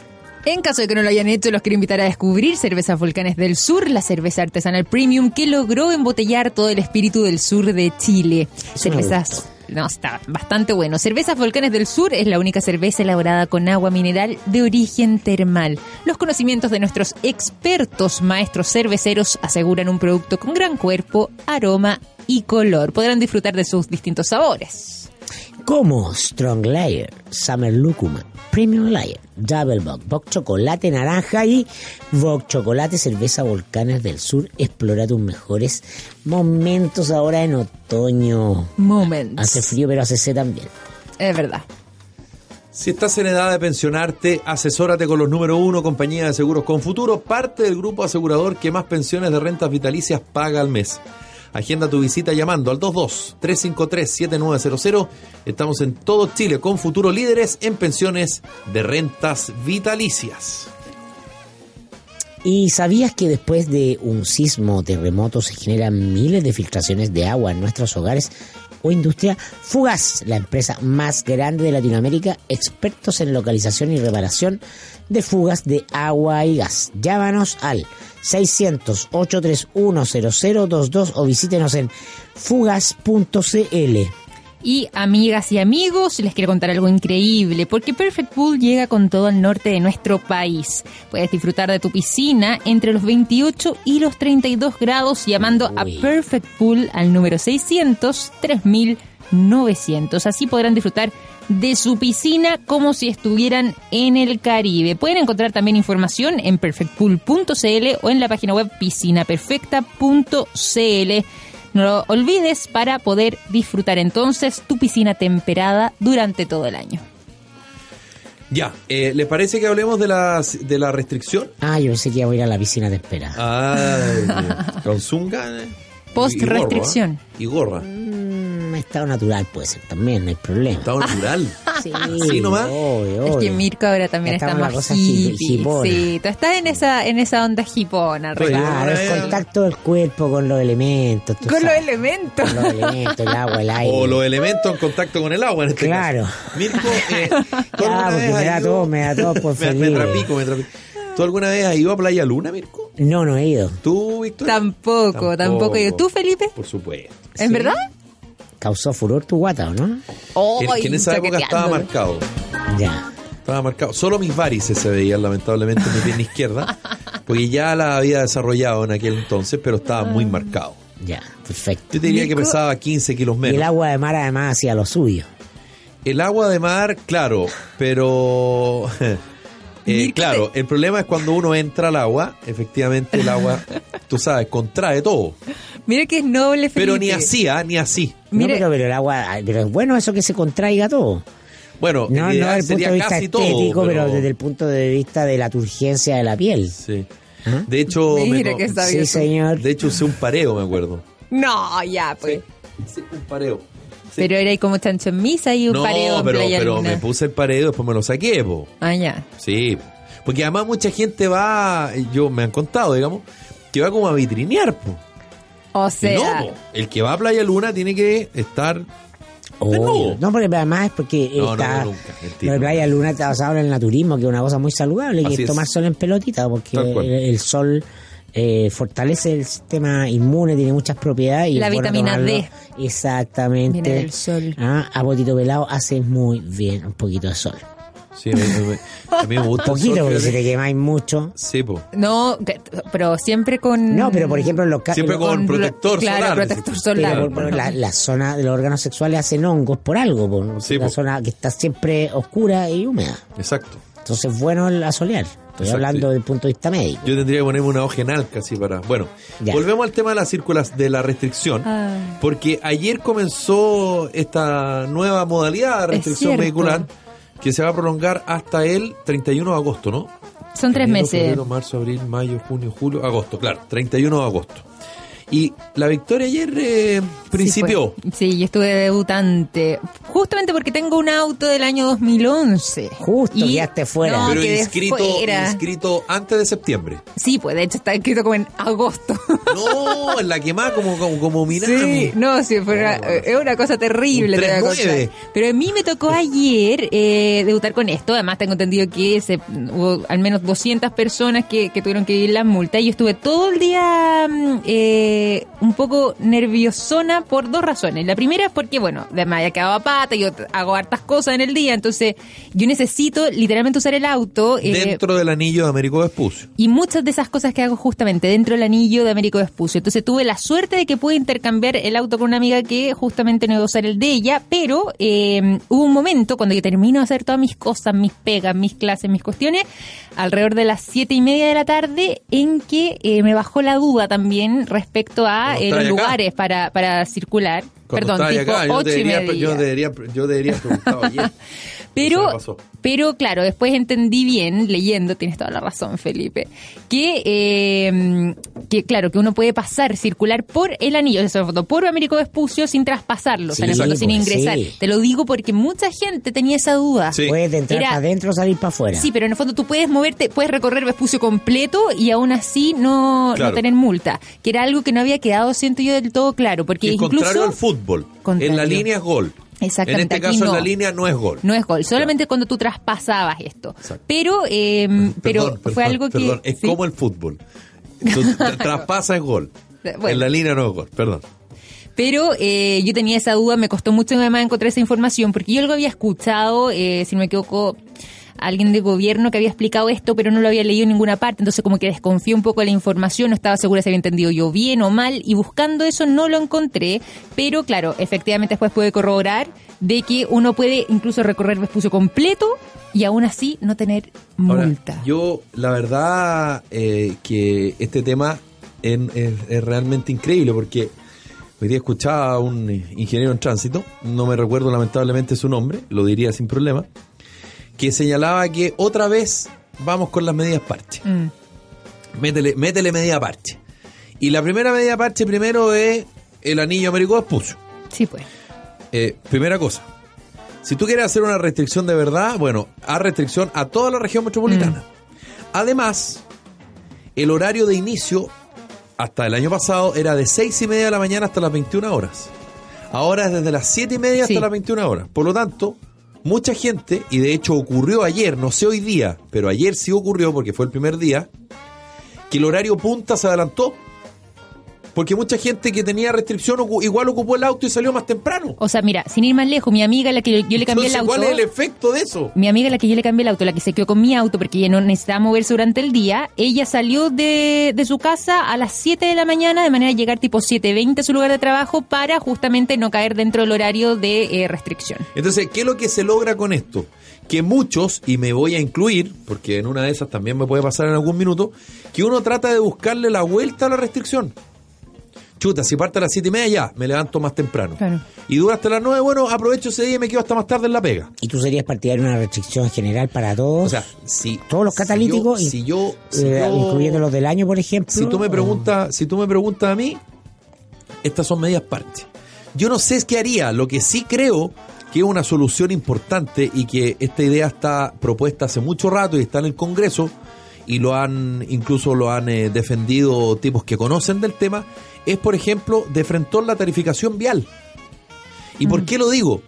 En caso de que no lo hayan hecho, los quiero invitar a descubrir Cervezas Volcanes del Sur, la cerveza artesanal premium que logró embotellar todo el espíritu del sur de Chile. Eso me Cervezas... No, está bastante bueno. Cervezas Volcanes del Sur es la única cerveza elaborada con agua mineral de origen termal. Los conocimientos de nuestros expertos maestros cerveceros aseguran un producto con gran cuerpo, aroma y color. Podrán disfrutar de sus distintos sabores. Como Strong Layer, Summer Lúcuma, Premium Layer, Double Bock, Bock Chocolate Naranja y Bock Chocolate Cerveza Volcanes del Sur. Explora tus mejores momentos ahora en otoño. Moments. Hace frío, pero hace sed también. Es verdad. Si estás en edad de pensionarte, asesórate con los número uno compañía de seguros con futuro, parte del grupo asegurador que más pensiones de rentas vitalicias paga al mes. Agenda tu visita llamando al 22-353-7900. Estamos en todo Chile con futuro líderes en pensiones de rentas vitalicias. ¿Y sabías que después de un sismo terremoto se generan miles de filtraciones de agua en nuestros hogares o industria? Fugas, la empresa más grande de Latinoamérica, expertos en localización y reparación de fugas de agua y gas. Llámanos al 600-831-0022 o visítenos en fugas.cl. Y amigas y amigos, les quiero contar algo increíble, porque Perfect Pool llega con todo el norte de nuestro país. Puedes disfrutar de tu piscina entre los 28 y los 32 grados llamando a. Perfect Pool al número 600 3900. Así podrán disfrutar de su piscina como si estuvieran en el Caribe. Pueden encontrar también información en perfectpool.cl o en la página web piscinaperfecta.cl. No lo olvides para poder disfrutar entonces tu piscina temperada durante todo el año. Ya, eh, ¿les parece que hablemos de la, de la restricción? Ah, yo pensé que iba a ir a la piscina de espera. Ay, con zunga. eh, Post y- y. ¿eh? Y gorra. Mm, estado natural puede ser también, no hay problema. Estado natural. Sí, Así nomás. obvio, Es que. Mirko ahora también está en más cosa hip- hippie. hipona. Sí, tú estás en esa, en esa onda hipona. Claro, el vez- contacto del cuerpo con los elementos. tú Con los elementos. Con los elementos, el agua, el aire. O los elementos en contacto con el agua en este Claro. caso. Mirko, eh, ¿tú Ya, alguna porque me da ido- todo, me da todo por me, me trapico, me trapico. ¿Tú alguna vez has ido a Playa Luna, Mirko? No, no he ido. ¿Tú, Victoria? Tampoco, tampoco. ¿Y tú, Felipe? Por supuesto. ¿En verdad? Causó furor tu guata, ¿o no? Oh, que en esa época estaba marcado. Ya. Estaba marcado. Solo mis varices se veían lamentablemente en mi pierna izquierda, porque ya la había desarrollado en aquel entonces, pero estaba muy Ah. marcado. Ya, perfecto. Yo te diría que pesaba 15 kilos Y menos. el agua de mar además hacía lo suyo. El agua de mar, claro, pero... eh, claro, el problema es cuando uno entra al agua, efectivamente el agua, tú sabes, contrae todo. Mira que es noble, Felipe. Pero ni así, ¿ah? ni así. Mire- No, pero, pero el agua, ay, pero es bueno eso que se contraiga todo. Bueno, No, en no realidad desde el punto sería de vista casi estético, todo, pero... desde el punto de vista de la turgencia de la piel. Sí. ¿Ah? De hecho, Mira me- que está bien. Sí, señor. de hecho usé un pareo, me acuerdo. No, ya, pues. Sí, un pareo. Sí. Pero era ahí como chancho en misa y un no, pareo en pero, Playa pero me puse el pareo y después me lo saqué, po. Ah, ya. Sí. Porque además mucha gente va, yo me han contado, digamos, que va como a vitrinear, po. O sea, no, po. el que va a Playa Luna tiene que estar nuevo. No, porque además es porque No, no, está, nunca, mentira. lo de Playa Luna está basado en el naturismo, que es una cosa muy saludable, que Así es es. tomar sol en pelotita, porque el, el sol eh, fortalece el sistema inmune, tiene muchas propiedades. Y La vitamina tomarlo. D. Exactamente. Viene del sol. Ah, a potito pelado hace muy bien un poquito de sol. Sí, me- me- a mí me gusta el Poquito, sol, porque si te quemáis mucho. Sí, po. no, pero siempre con... No, pero por ejemplo, en los Siempre con con protector claro, solar. protector solar. Pero Claro. por- por la, la zona de los órganos sexuales hacen hongos por algo, por Sí, la po. zona que está siempre oscura y húmeda. Exacto. Entonces es bueno el asolear. Estoy Exacto, hablando sí. desde el punto de vista médico. Yo tendría que ponerme una hoja en alca así para. Bueno, Ya. volvemos al tema de las círculas de la restricción. Ah. Porque ayer comenzó esta nueva modalidad de restricción vehicular que se va a prolongar hasta el 31 de agosto, ¿no? Son tres Enero, meses. Febrero, marzo, abril, mayo, junio, julio, agosto, claro, 31 de agosto. Y la victoria ayer eh, principió. Sí, yo estuve de debutante. Justamente porque tengo un auto del año 2011. Justo, quedaste fuera. No, pero quedé inscrito, fuera. inscrito antes de septiembre. Sí, pues de hecho está escrito como en agosto. No, en la quemada como, como, como Minami. Sí, no, sí, fue una, es una cosa terrible. Un te voy a 3-9. contar. Pero a mí me tocó ayer eh, debutar con esto. Además, tengo entendido que se, hubo al menos 200 personas que, que tuvieron que vivir la multa. Y yo estuve todo el día mm, eh, un poco nerviosona por dos razones. La primera es porque, bueno, me había quedado a pata, yo hago hartas cosas en el día. Entonces, yo necesito literalmente usar el auto. eh, Dentro del anillo de Américo Vespucio. y muchas de esas cosas que hago justamente dentro del anillo de Américo Vespucio. Entonces tuve la suerte de que pude intercambiar el auto con una amiga que justamente no iba a usar el de ella, pero eh, hubo un momento cuando yo termino de hacer todas mis cosas, mis pegas, mis clases, mis cuestiones, alrededor de las siete y media de la tarde, en que me bajó la duda también respecto a eh, los lugares para, para circular. Cuando Perdón, tipo acá, yo ocho y media. yo debería, yo debería. Eso Pero, pero claro, después entendí bien, leyendo, tienes toda la razón, Felipe, que, eh, que claro, que uno puede pasar, circular por el anillo, o sea, por Américo Vespucio sin traspasarlo, o sea, en el Sí, fondo, sin pues, ingresar. sí. Te lo digo porque mucha gente tenía esa duda. Sí. Puedes entrar Era- para adentro o salir para afuera. Sí, pero en el fondo tú puedes moverte, puedes recorrer Vespucio completo y aún así no, Claro. no tener multa, que era algo que no había quedado, siento yo, del todo claro, porque Que incluso... contrario al fútbol. Contrario. En la línea es gol. Exactamente, En este aquí caso, en no. la línea no es gol. No es gol, solamente cuando tú traspasabas esto. Exacto. Pero, eh, pero Perdón, fue perdón, algo que... perdón, es ¿sí? como el fútbol. Entonces, tra- traspasa es gol. Bueno. En la línea no es gol, perdón. Pero eh, yo tenía esa duda, me costó mucho además encontrar esa información, porque yo algo había escuchado, eh, si no me equivoco, alguien de gobierno que había explicado esto, pero no lo había leído en ninguna parte, entonces como que desconfié un poco de la información, no estaba segura si había entendido yo bien o mal, y buscando eso no lo encontré, pero claro, efectivamente después pude corroborar de que uno puede incluso recorrer Vespucio completo y aún así no tener Ahora, multa. yo, la verdad, eh, que este tema es, es- es realmente increíble porque hoy día escuchaba a un ingeniero en tránsito, no me recuerdo lamentablemente su nombre, lo diría sin problema, que señalaba que otra vez vamos con las medidas parche. Mm. Métele, métele medida parche. Y la primera medida parche primero es el anillo Américo Vespucio. Sí, pues. Eh, primera cosa, si tú quieres hacer una restricción de verdad, bueno, haz restricción a toda la región metropolitana. Además, el horario de inicio hasta el año pasado era de seis y media de la mañana hasta las 21 horas. Ahora es desde las siete y media hasta las 21 horas. Por lo tanto, mucha gente, y de hecho ocurrió ayer, no sé hoy día, pero ayer sí ocurrió porque fue el primer día, que el horario punta se adelantó. Porque mucha gente que tenía restricción igual ocupó el auto y salió más temprano. O sea, mira, sin ir más lejos, mi amiga, la que yo, yo le cambié Entonces, el auto. ¿cuál es el efecto de eso? Mi amiga, la que yo le cambié el auto, la que se quedó con mi auto porque ella no necesitaba moverse durante el día, ella salió de, de su casa a las 7 de la mañana de manera de llegar tipo 7.20 a su lugar de trabajo para justamente no caer dentro del horario de eh, restricción. Entonces, ¿qué es lo que se logra con esto? Que muchos, y me voy a incluir, porque en una de esas también me puede pasar en algún minuto, que uno trata de buscarle la vuelta a la restricción. Chuta, si parte a las siete y media ya, me levanto más temprano. Claro. Y dura hasta las nueve, bueno, aprovecho ese día y me quedo hasta más tarde en la pega. ¿Y tú serías partidario de una restricción general para todos? O sea, si... Todos los si catalíticos, yo- y- Si yo... si eh, yo- incluyendo los del año, por ejemplo. si tú me o- preguntas, si tú me preguntas a mí, estas son medidas parche. Yo no sé qué haría, lo que sí creo que es una solución importante y que esta idea está propuesta hace mucho rato y está en el Congreso y lo han incluso lo han eh, defendido tipos que conocen del tema, es por ejemplo de frente la tarificación vial. ¿Y por qué lo digo?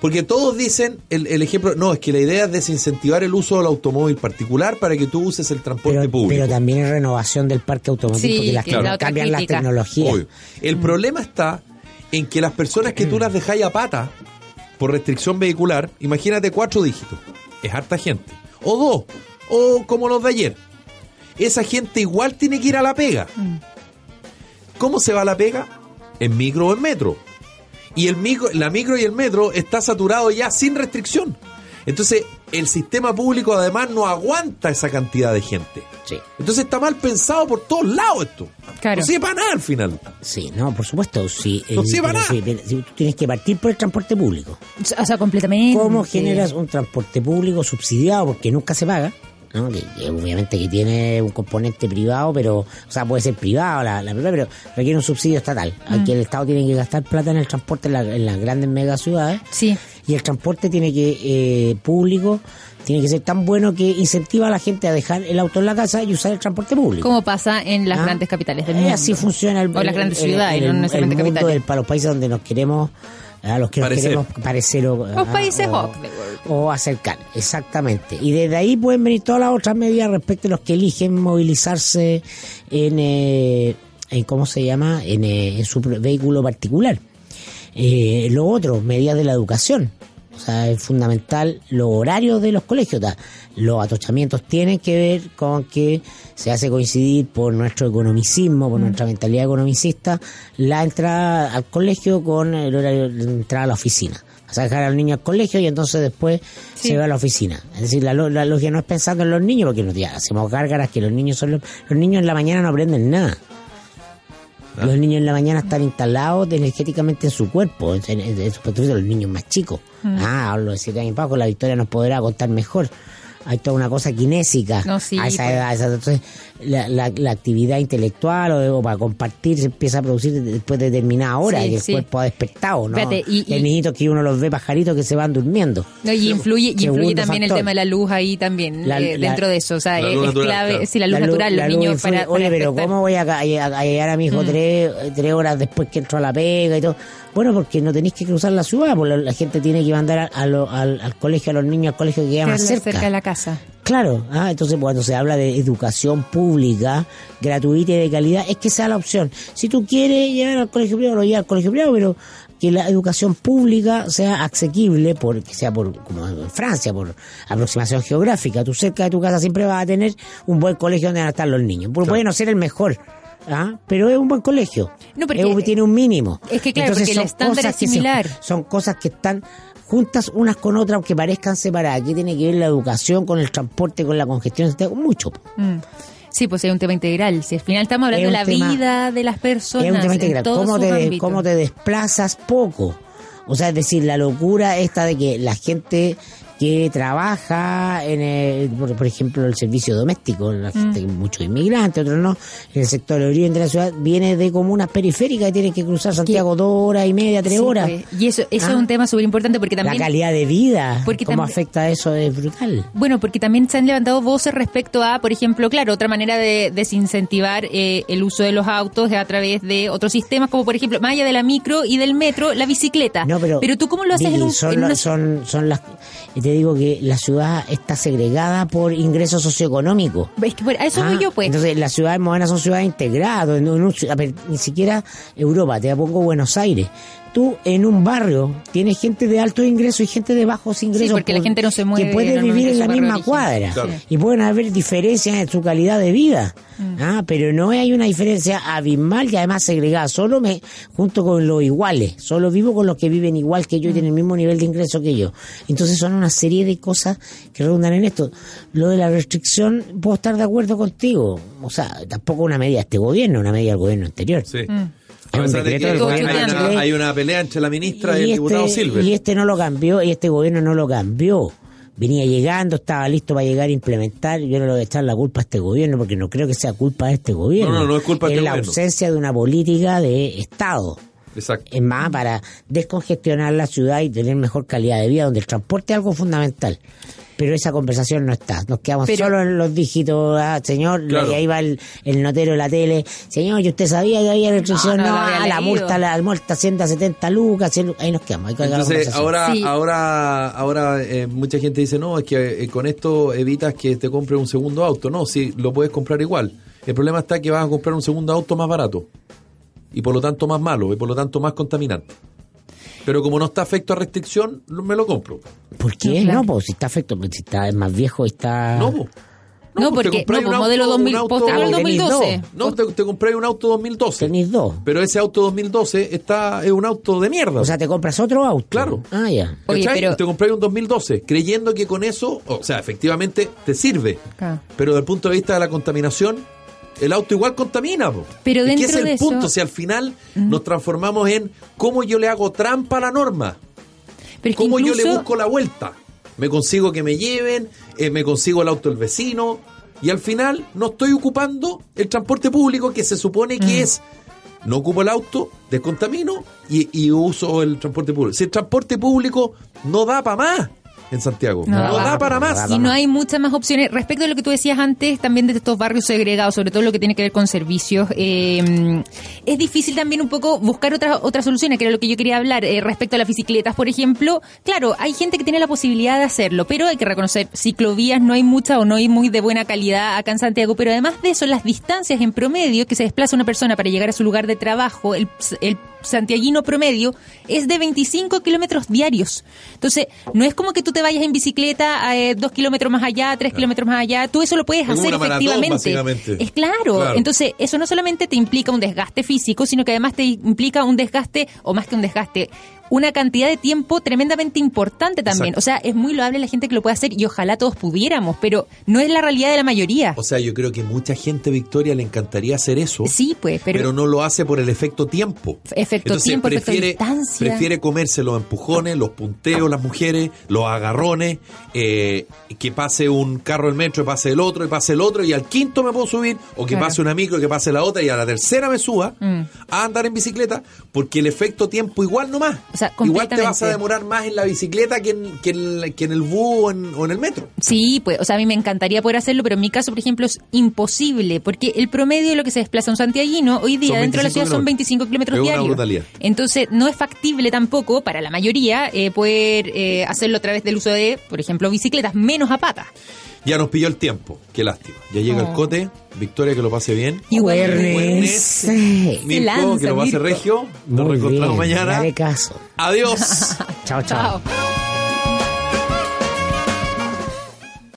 Porque todos dicen el, el ejemplo, no, es que la idea es desincentivar el uso del automóvil particular para que tú uses el transporte Pero, público. pero también es renovación del parque automotriz, Sí, porque las la otra cambian las tecnologías. Obvio. El problema está en que las personas que tú las dejáis a pata por restricción vehicular, imagínate cuatro dígitos, es harta gente, o dos, o como los de ayer, esa gente igual tiene que ir a la pega. ¿Cómo se va a la pega? En micro o en metro. Y el micro, la micro y el metro está saturado ya sin restricción. Entonces, el sistema público además no aguanta esa cantidad de gente. Sí. Entonces está mal pensado por todos lados esto. Claro. No sirve para nada al final. Sí, no, por supuesto. Sí, No eh, sirve pero nada. sí, si tú tienes que partir por el transporte público. O sea, completamente. ¿Cómo generas un transporte público subsidiado porque nunca se paga? ¿No? Que, que obviamente que tiene un componente privado, pero, o sea, puede ser privado la, la propiedad, pero requiere un subsidio estatal. Aquí el Estado tiene que gastar plata en el transporte en, la- en las grandes megaciudades Sí. y el transporte tiene que, eh, público, tiene que ser tan bueno que incentiva a la gente a dejar el auto en la casa y usar el transporte público. Como pasa en las Ah, grandes capitales del eh, mundo. Así funciona el, O las grandes ciudades, el, no el necesariamente mundo capitales. del- para los países donde nos queremos a los que nos Parecer. queremos parecer o, Los países o, of the world. o acercar, exactamente. Y desde ahí pueden venir todas las otras medidas respecto a los que eligen movilizarse en, eh, en ¿cómo se llama? En, eh, en su vehículo particular. Eh, lo otro, medidas de la educación. O sea, es fundamental los horarios de los colegios. Ta- Los atochamientos tienen que ver con que se hace coincidir por nuestro economicismo, por nuestra mentalidad economicista, la entrada al colegio con el horario de entrada a la oficina. Vas a dejar al niño al colegio y entonces después Sí. se va a la oficina. Es decir, la, la lógica no es pensando en los niños, porque nos hacemos gárgaras que los niños son los, los niños en la mañana no aprenden nada. Los niños en la mañana están instalados energéticamente en su cuerpo, en, en- en su punto de vista, los niños más chicos. Ah, hablo de siete años para abajo, la Victoria nos podrá contar mejor. Hay toda una cosa kinésica No, sí, a esa pues. edad. a esa- entonces, la, la- la actividad intelectual o, o para compartir se empieza a producir después de determinada hora, Sí, que el sí. cuerpo ha despertado, ¿no? Espérate, y- Hay y- niñitos que uno los ve pajaritos que se van durmiendo. No, y influye, y influye también el tema de la luz ahí también, La- eh, la- dentro de eso. O sea, es, natural, clave, claro. sí, la luz La natural, la los niños influye. para, Oye, para pero. ¿cómo voy a, a- a llegar a mi hijo tres, tres horas después que entro a la pega y todo? Bueno, porque no tenéis que cruzar la ciudad, porque la, la gente tiene que mandar a- a lo- al, al colegio, a los niños al colegio que queda más Cerca cerca. de la casa. Claro, ah, entonces cuando se habla de educación pública, gratuita y de calidad, es que sea la opción. Si tú quieres llegar al colegio privado, lo llevas al colegio privado, pero que la educación pública sea asequible, por, que sea por, como en Francia, por aproximación geográfica. Tú cerca de tu casa siempre vas a tener un buen colegio donde van a estar los niños. Pu- Puede no ser el mejor. ¿ah? Pero es un buen colegio. No, porque- Es un- tiene un mínimo. Es que claro, porque el son estándar es son cosas que están juntas unas con otras, aunque parezcan separadas. Aquí tiene que ver la educación con el transporte, con la congestión, mucho. Mm. Sí, pues es un tema integral. Si al final estamos hablando Es de la tema- vida de las personas. es un tema integral. ¿Cómo te. ¿Cómo te desplazas poco? O sea, es decir, la locura esta de que la gente que trabaja en, el, por, por ejemplo, el servicio doméstico, la gente, muchos inmigrantes, otros no, en el sector oriente de la ciudad, viene de comunas periféricas y tienen que cruzar Santiago dos horas y media, tres Sí, horas. pues. Y eso, eso Ah. es un tema súper importante porque La también... calidad de vida, Porque cómo afecta eso es brutal. Bueno, porque también se han levantado voces respecto a, por ejemplo, claro, otra manera de desincentivar eh, el uso de los autos es a través de otros sistemas, como por ejemplo, más allá de la micro y del metro, la bicicleta. No, pero, tú cómo lo haces en un... son, en la- una- son, son las... Te digo que la ciudad está segregada por ingresos socioeconómicos. Es que por- eso Ah, voy yo, pues. Entonces, las ciudades modernas son ciudades integradas. ni siquiera Europa, te pongo Buenos Aires. Tú en un barrio tienes gente de altos ingresos y gente de bajos ingresos. porque la gente no se mueve Que puede vivir en la misma cuadra. Claro. Y pueden haber diferencias en su calidad de vida. Mm. Ah, pero no hay una diferencia abismal y además segregada. Solo me junto con los iguales. Solo vivo con los que viven igual que yo y Mm. tienen el mismo nivel de ingreso que yo. Entonces son una serie de cosas que redundan en esto. Lo de la restricción, puedo estar de acuerdo contigo. O sea, tampoco una medida de este gobierno, una medida del gobierno anterior. Sí. Mm. De que hay una, hay pelea entre la ministra y, el y, diputado este, Silver. y este no lo cambió, y este gobierno no lo cambió. Venía llegando, estaba listo para llegar a implementar. Yo no le voy a echar la culpa a este gobierno porque no creo que sea culpa de este gobierno. No, no, no es culpa de este la gobierno. ausencia de una política de Estado. Exacto. Es más, para descongestionar la ciudad y tener mejor calidad de vida, donde el transporte es algo fundamental. Pero esa conversación no está. Nos quedamos Pero- solo en los dígitos. Ah, señor, Claro. y ahí va el, el notero de la tele. Señor, ¿y usted sabía que había restricción? No, No, ah, la multa, la multa asciende a 70 lucas. 100 lucas. Ahí nos quedamos. Ahí la Entonces conversación. ahora, Sí. ahora, ahora eh, mucha gente dice no, es que eh, con esto evitas que te compres un segundo auto. No, sí, lo puedes comprar igual. El problema está que vas a comprar un segundo auto más barato y por lo tanto más malo y por lo tanto más contaminante. Pero como no está afecto a restricción, lo- me lo compro. ¿Por qué? No, claro. No, pues si está afecto, pues, si está es más viejo y está... No, po. No, pues, porque no, un pues, modelo auto- 2000, un auto- tenéis 2012. No, te, te compráis un auto 2012. Tenéis dos. Pero ese auto 2012 está es un auto de mierda. O sea, te compras otro auto. Claro. Ah, ya. Oye, pero- Te compráis un 2012 creyendo que con eso, o sea, efectivamente te sirve. Pero desde el punto de vista de la contaminación, el auto igual contamina. po. Pero dentro ese es de el eso- punto. Si al final nos transformamos en cómo yo le hago trampa a la norma, Pero cómo yo le busco la vuelta. me consigo que me lleven, eh, me consigo el auto del vecino y al final no estoy ocupando el transporte público que se supone que es no ocupo el auto, descontamino y, y uso el transporte público. Si el transporte público no da para más en Santiago, No no, da da, pa- para más. Y no hay muchas más opciones. Respecto a lo que tú decías antes, también de estos barrios segregados, sobre todo lo que tiene que ver con servicios, eh, es difícil también un poco buscar otras otras soluciones, que era lo que yo quería hablar. Eh, respecto a las bicicletas, por ejemplo, claro, hay gente que tiene la posibilidad de hacerlo, pero hay que reconocer, ciclovías no hay muchas o no hay muy de buena calidad acá en Santiago, pero además de eso, las distancias en promedio que se desplaza una persona para llegar a su lugar de trabajo, el, el santiaguino promedio es de 25 kilómetros diarios. Entonces, no es como que tú te vayas en bicicleta eh, dos kilómetros más allá, tres kilómetros más allá. Tú eso lo puedes Es hacer maratón, efectivamente. Es claro. Claro. Entonces, eso no solamente te implica un desgaste físico, sino que además te implica un desgaste, o más que un desgaste, una cantidad de tiempo tremendamente importante también. Exacto. O sea, es muy loable la gente que lo puede hacer y ojalá todos pudiéramos, pero no es la realidad de la mayoría. O sea, yo creo que mucha gente, Victoria, le encantaría hacer eso. Sí, pues, pero, pero, no lo hace por el efecto tiempo. Efecto Entonces tiempo, efecto prefiere, distancia. prefiere comerse los empujones, los punteos, las mujeres, los agarrones, eh, que pase un carro del metro y pase el otro y pase el otro y al quinto me puedo subir o que Claro. pase una micro y que pase la otra y a la tercera me suba Mm. a andar en bicicleta porque el efecto tiempo igual no más. O sea, igual te vas a demorar más en la bicicleta que en, que en, que en el bus o en, o en el metro. Sí, pues, o sea, a mí me encantaría poder hacerlo, pero en mi caso, por ejemplo, es imposible, porque el promedio de lo que se desplaza un santiaguino hoy día dentro de la 25 ciudad son kilómetros. 25 kilómetros diarios. Entonces, no es factible tampoco para la mayoría eh, poder eh, hacerlo a través del uso de, por ejemplo, bicicletas, menos a pata. Ya nos pilló el tiempo, qué lástima. Ya llega Oh. el cote, Victoria que lo pase bien. Igual- Jueves. Mirko, lanza, que lo pase Mirko. regio. Nos Muy reencontramos bien, mañana. Dale caso. Adiós. Chao, chao. Chao.